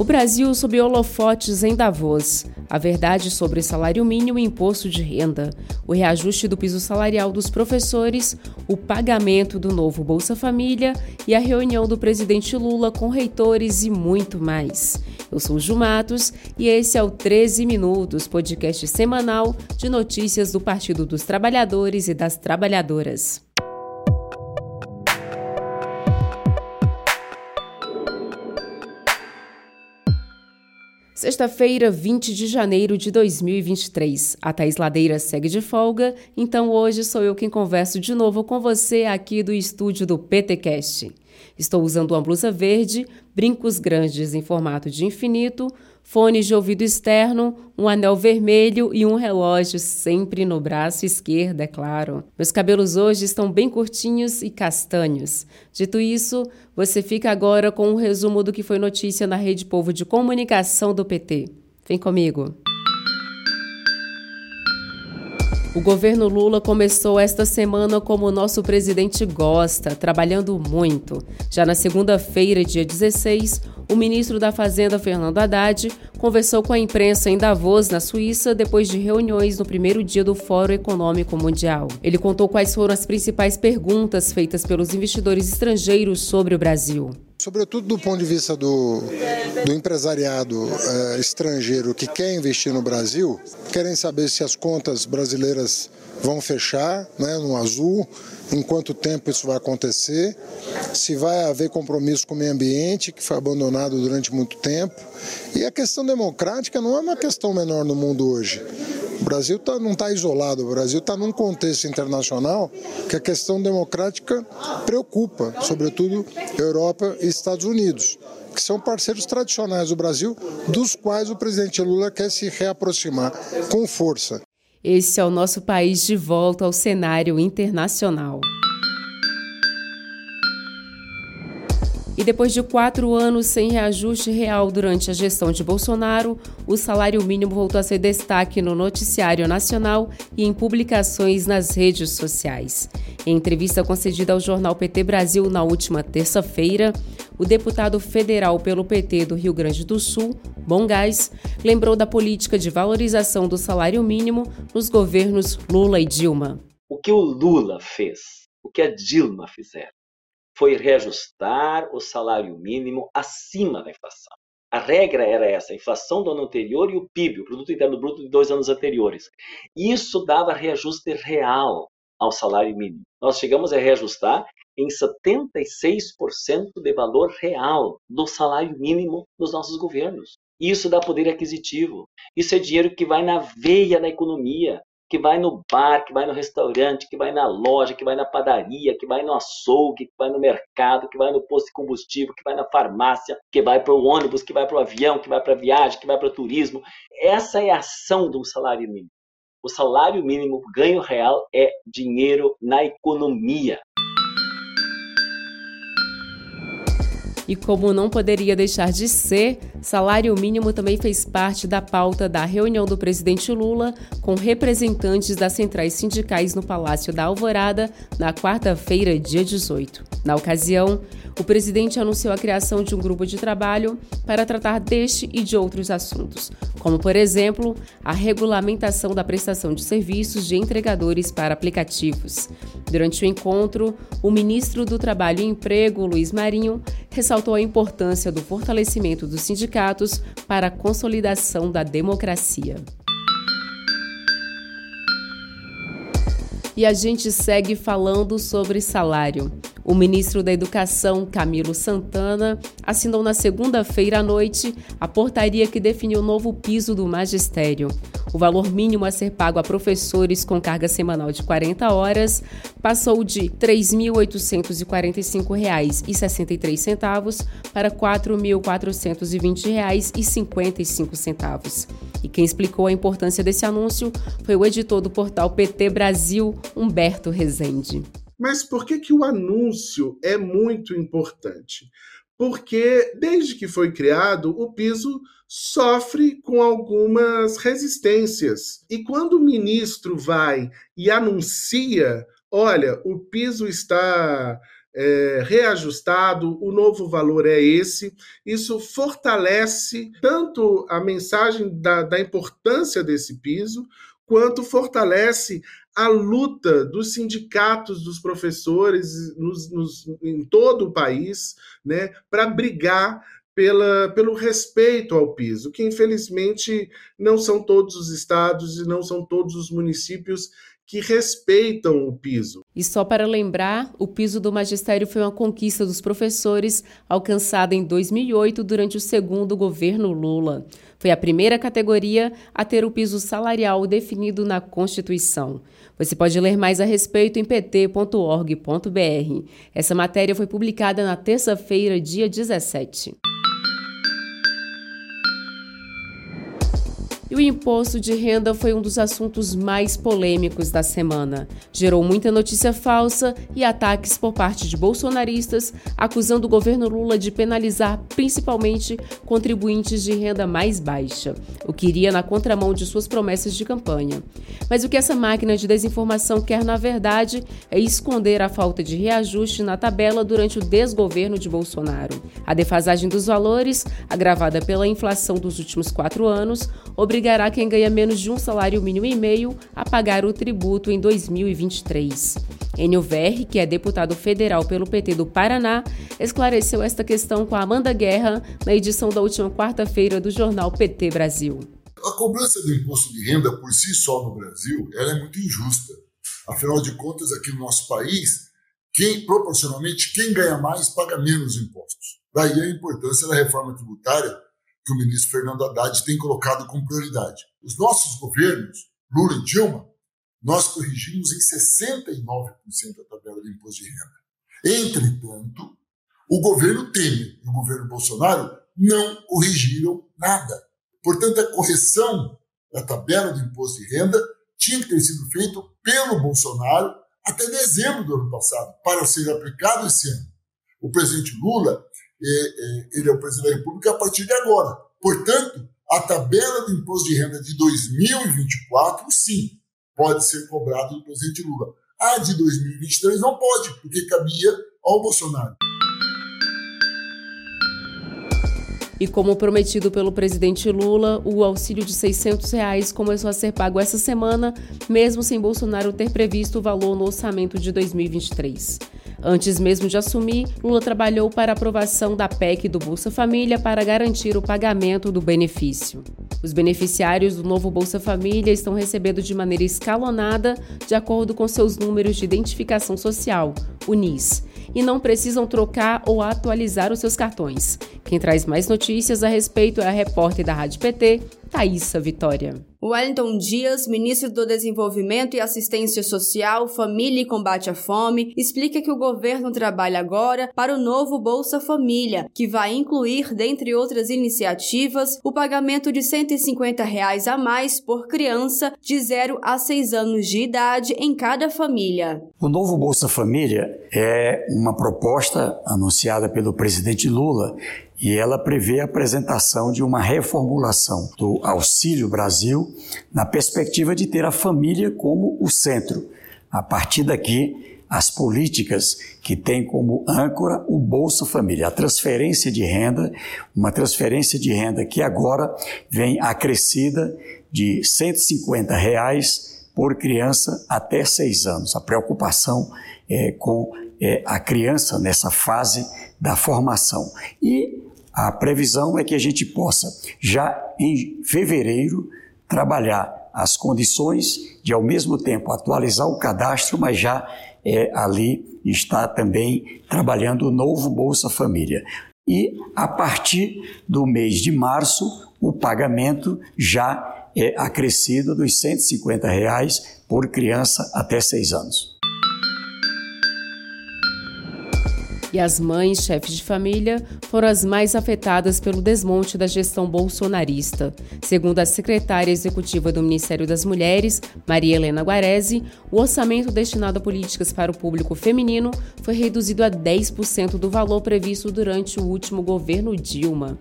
O Brasil sob holofotes em Davos. A verdade sobre salário mínimo e imposto de renda. O reajuste do piso salarial dos professores. O pagamento do novo Bolsa Família. E a reunião do presidente Lula com reitores e muito mais. Eu sou Ju Matos e esse é o 13 Minutos, podcast semanal de notícias do Partido dos Trabalhadores e das Trabalhadoras. Sexta-feira, 20 de janeiro de 2023. A Thaís Ladeira segue de folga, então hoje sou eu quem converso de novo com você aqui do estúdio do PTcast. Estou usando uma blusa verde, brincos grandes em formato de infinito, fones de ouvido externo, um anel vermelho e um relógio sempre no braço esquerdo, é claro. Meus cabelos hoje estão bem curtinhos e castanhos. Dito isso, você fica agora com um resumo do que foi notícia na Rede Povo de Comunicação do PT. Vem comigo. O governo Lula começou esta semana como o nosso presidente gosta, trabalhando muito. Já na segunda-feira, dia 16, o ministro da Fazenda, Fernando Haddad, conversou com a imprensa em Davos, na Suíça, depois de reuniões no primeiro dia do Fórum Econômico Mundial. Ele contou quais foram as principais perguntas feitas pelos investidores estrangeiros sobre o Brasil. Sobretudo do ponto de vista do, do empresariado é, estrangeiro que quer investir no Brasil, querem saber se as contas brasileiras vão fechar né, no azul, em quanto tempo isso vai acontecer, se vai haver compromisso com o meio ambiente, que foi abandonado durante muito tempo. E a questão democrática não é uma questão menor no mundo hoje. O Brasil tá, não está isolado, o Brasil está num contexto internacional que a questão democrática preocupa, sobretudo Europa e Estados Unidos, que são parceiros tradicionais do Brasil, dos quais o presidente Lula quer se reaproximar com força. Esse é o nosso país de volta ao cenário internacional. E depois de quatro anos sem reajuste real durante a gestão de Bolsonaro, o salário mínimo voltou a ser destaque no noticiário nacional e em publicações nas redes sociais. Em entrevista concedida ao jornal PT Brasil na última terça-feira, o deputado federal pelo PT do Rio Grande do Sul, Bom Gás, lembrou da política de valorização do salário mínimo nos governos Lula e Dilma. O que o Lula fez, o que a Dilma fizeram, foi reajustar o salário mínimo acima da inflação. A regra era essa, a inflação do ano anterior e o PIB, o Produto Interno Bruto de dois anos anteriores. Isso dava reajuste real ao salário mínimo. Nós chegamos a reajustar em 76% de valor real do salário mínimo dos nossos governos. Isso dá poder aquisitivo. Isso é dinheiro que vai na veia da economia que vai no bar, que vai no restaurante, que vai na loja, que vai na padaria, que vai no açougue, que vai no mercado, que vai no posto de combustível, que vai na farmácia, que vai para o ônibus, que vai para o avião, que vai para a viagem, que vai para o turismo. Essa é a ação do salário mínimo. O salário mínimo, ganho real, é dinheiro na economia. E como não poderia deixar de ser, salário mínimo também fez parte da pauta da reunião do presidente Lula com representantes das centrais sindicais no Palácio da Alvorada na quarta-feira, dia 18. Na ocasião, o presidente anunciou a criação de um grupo de trabalho para tratar deste e de outros assuntos, como, por exemplo, a regulamentação da prestação de serviços de entregadores para aplicativos. Durante o encontro, o ministro do Trabalho e Emprego, Luiz Marinho, ressaltou a importância do fortalecimento dos sindicatos para a consolidação da democracia. E a gente segue falando sobre salário. O ministro da Educação, Camilo Santana, assinou na segunda-feira à noite a portaria que definiu o novo piso do magistério. O valor mínimo a ser pago a professores com carga semanal de 40 horas passou de R$ 3.845,63 para R$ 4.420,55. E quem explicou a importância desse anúncio foi o editor do portal PT Brasil, Humberto Rezende. Mas por que, que o anúncio é muito importante? Porque desde que foi criado, o piso sofre com algumas resistências. E quando o ministro vai e anuncia, olha, o piso está é, reajustado, o novo valor é esse. Isso fortalece tanto a mensagem da, da importância desse piso, quanto fortalece a luta dos sindicatos dos professores nos, nos, em todo o país né, para brigar pela, pelo respeito ao piso, que infelizmente não são todos os estados e não são todos os municípios que respeitam o piso. E só para lembrar, o piso do magistério foi uma conquista dos professores alcançada em 2008 durante o segundo governo Lula. Foi a primeira categoria a ter o piso salarial definido na Constituição. Você pode ler mais a respeito em pt.org.br. Essa matéria foi publicada na terça-feira, dia 17. E o imposto de renda foi um dos assuntos mais polêmicos da semana. Gerou muita notícia falsa e ataques por parte de bolsonaristas, acusando o governo Lula de penalizar principalmente contribuintes de renda mais baixa, o que iria na contramão de suas promessas de campanha. Mas o que essa máquina de desinformação quer, na verdade, é esconder a falta de reajuste na tabela durante o desgoverno de Bolsonaro. A defasagem dos valores, agravada pela inflação dos últimos quatro anos, obriga obrigará quem ganha menos de um salário mínimo e meio a pagar o tributo em 2023. Enio Verri, que é deputado federal pelo PT do Paraná, esclareceu esta questão com a Amanda Guerra na edição da última quarta-feira do jornal PT Brasil. A cobrança do imposto de renda por si só no Brasil ela é muito injusta. Afinal de contas, aqui no nosso país, quem proporcionalmente quem ganha mais paga menos impostos. Daí a importância da reforma tributária que o ministro Fernando Haddad tem colocado como prioridade. Os nossos governos, Lula e Dilma, nós corrigimos em 69% a tabela de imposto de renda. Entretanto, o governo Temer e o governo Bolsonaro não corrigiram nada. Portanto, a correção da tabela de imposto de renda tinha que ter sido feito pelo Bolsonaro até dezembro do ano passado, para ser aplicado esse ano. O presidente Lula ele é o presidente da República a partir de agora. Portanto, a tabela do imposto de renda de 2024, sim, pode ser cobrada do presidente Lula. A de 2023 não pode, porque cabia ao Bolsonaro. E como prometido pelo presidente Lula, o auxílio de 600 reais começou a ser pago essa semana, mesmo sem Bolsonaro ter previsto o valor no orçamento de 2023. Antes mesmo de assumir, Lula trabalhou para a aprovação da PEC do Bolsa Família para garantir o pagamento do benefício. Os beneficiários do novo Bolsa Família estão recebendo de maneira escalonada, de acordo com seus números de identificação social, o NIS, e não precisam trocar ou atualizar os seus cartões. Quem traz mais notícias a respeito é a repórter da Rádio PT, Thaisa Vitória. Wellington Dias, ministro do Desenvolvimento e Assistência Social, Família e Combate à Fome, explica que o governo trabalha agora para o novo Bolsa Família, que vai incluir, dentre outras iniciativas, o pagamento de 150 reais a mais por criança de 0 a 6 anos de idade em cada família. O novo Bolsa Família é uma proposta anunciada pelo presidente Lula e ela prevê a apresentação de uma reformulação do Auxílio Brasil na perspectiva de ter a família como o centro. A partir daqui, as políticas que têm como âncora o Bolsa Família, a transferência de renda, uma transferência de renda que agora vem acrescida de 150 reais por criança até seis anos. A preocupação é com é, a criança nessa fase da formação. E a previsão é que a gente possa, já em fevereiro, trabalhar as condições de, ao mesmo tempo, atualizar o cadastro, mas já é, ali está também trabalhando o novo Bolsa Família. E a partir do mês de março, o pagamento já é acrescido dos 150 reais por criança até seis anos. E as mães, chefes de família, foram as mais afetadas pelo desmonte da gestão bolsonarista. Segundo a secretária executiva do Ministério das Mulheres, Maria Helena Guarese, o orçamento destinado a políticas para o público feminino foi reduzido a 10% do valor previsto durante o último governo Dilma.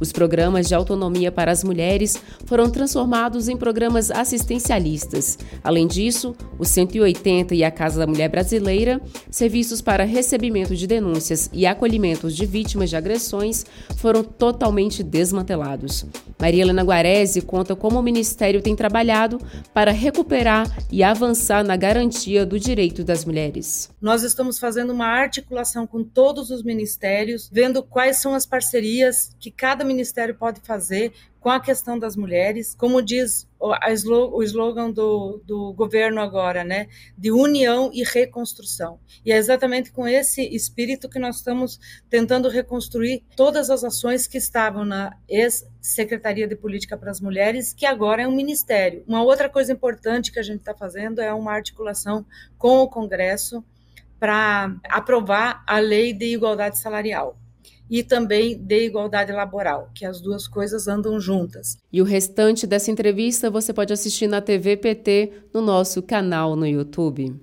Os programas de autonomia para as mulheres foram transformados em programas assistencialistas. Além disso, o 180 e a Casa da Mulher Brasileira, serviços para recebimento de denúncias denúncias e acolhimentos de vítimas de agressões foram totalmente desmantelados. Maria Helena Guarese conta como o Ministério tem trabalhado para recuperar e avançar na garantia do direito das mulheres. Nós estamos fazendo uma articulação com todos os ministérios, vendo quais são as parcerias que cada ministério pode fazer com a questão das mulheres, como diz o slogan do, do governo agora, né, de união e reconstrução. E é exatamente com esse espírito que nós estamos tentando reconstruir todas as ações que estavam na ex-secretaria de política para as mulheres, que agora é um ministério. Uma outra coisa importante que a gente está fazendo é uma articulação com o Congresso para aprovar a lei de igualdade salarial e também de igualdade laboral, que as duas coisas andam juntas. E o restante dessa entrevista você pode assistir na TV PT no nosso canal no YouTube.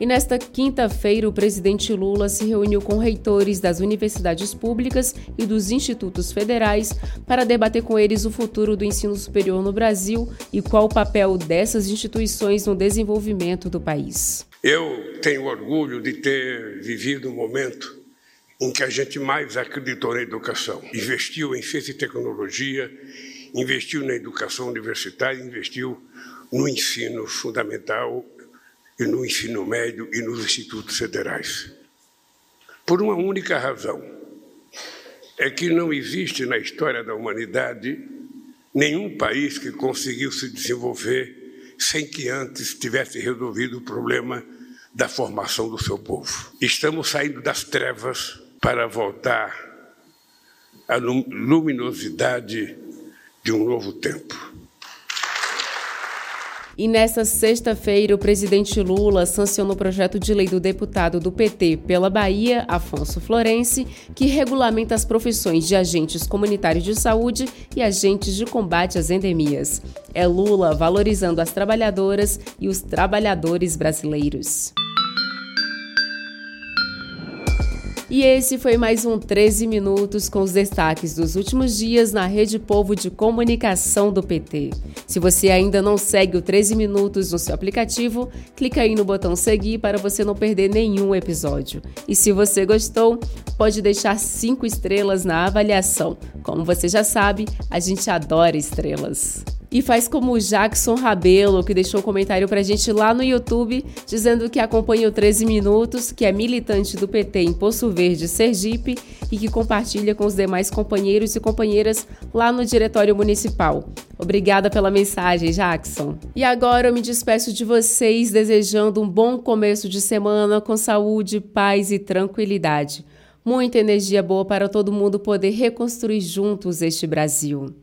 E nesta quinta-feira, o presidente Lula se reuniu com reitores das universidades públicas e dos institutos federais para debater com eles o futuro do ensino superior no Brasil e qual o papel dessas instituições no desenvolvimento do país. Eu tenho orgulho de ter vivido um momento em que a gente mais acreditou na educação. Investiu em ciência e tecnologia, investiu na educação universitária, investiu no ensino fundamental e no ensino médio e nos institutos federais. Por uma única razão: é que não existe na história da humanidade nenhum país que conseguiu se desenvolver sem que antes tivesse resolvido o problema da formação do seu povo. Estamos saindo das trevas para voltar à luminosidade de um novo tempo. E nesta sexta-feira, o presidente Lula sancionou o projeto de lei do deputado do PT pela Bahia, Afonso Florense, que regulamenta as profissões de agentes comunitários de saúde e agentes de combate às endemias. É Lula valorizando as trabalhadoras e os trabalhadores brasileiros. E esse foi mais um 13 Minutos com os destaques dos últimos dias na Rede Povo de Comunicação do PT. Se você ainda não segue o 13 Minutos no seu aplicativo, clica aí no botão seguir para você não perder nenhum episódio. E se você gostou, pode deixar cinco estrelas na avaliação. Como você já sabe, a gente adora estrelas. E faz como o Jackson Rabelo, que deixou um comentário pra gente lá no YouTube, dizendo que acompanha o 13 Minutos, que é militante do PT em Poço Verde, Sergipe, e que compartilha com os demais companheiros e companheiras lá no Diretório Municipal. Obrigada pela mensagem, Jackson. E agora eu me despeço de vocês, desejando um bom começo de semana com saúde, paz e tranquilidade. Muita energia boa para todo mundo poder reconstruir juntos este Brasil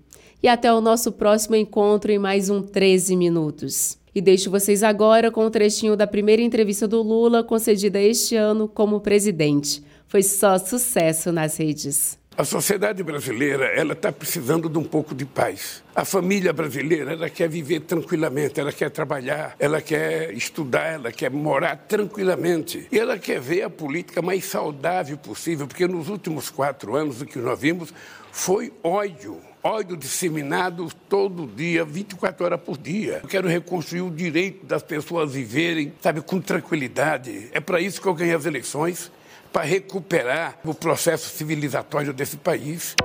e até o nosso próximo encontro em mais um 13 Minutos. E deixo vocês agora com um trechinho da primeira entrevista do Lula concedida este ano como presidente. Foi só sucesso nas redes. A sociedade brasileira ela está precisando de um pouco de paz. A família brasileira ela quer viver tranquilamente, ela quer trabalhar, ela quer estudar, ela quer morar tranquilamente. E ela quer ver a política mais saudável possível, porque nos últimos quatro anos o que nós vimos foi ódio ódio disseminado todo dia, 24 horas por dia. Eu quero reconstruir o direito das pessoas viverem, sabe, com tranquilidade. É para isso que eu ganhei as eleições, para recuperar o processo civilizatório desse país.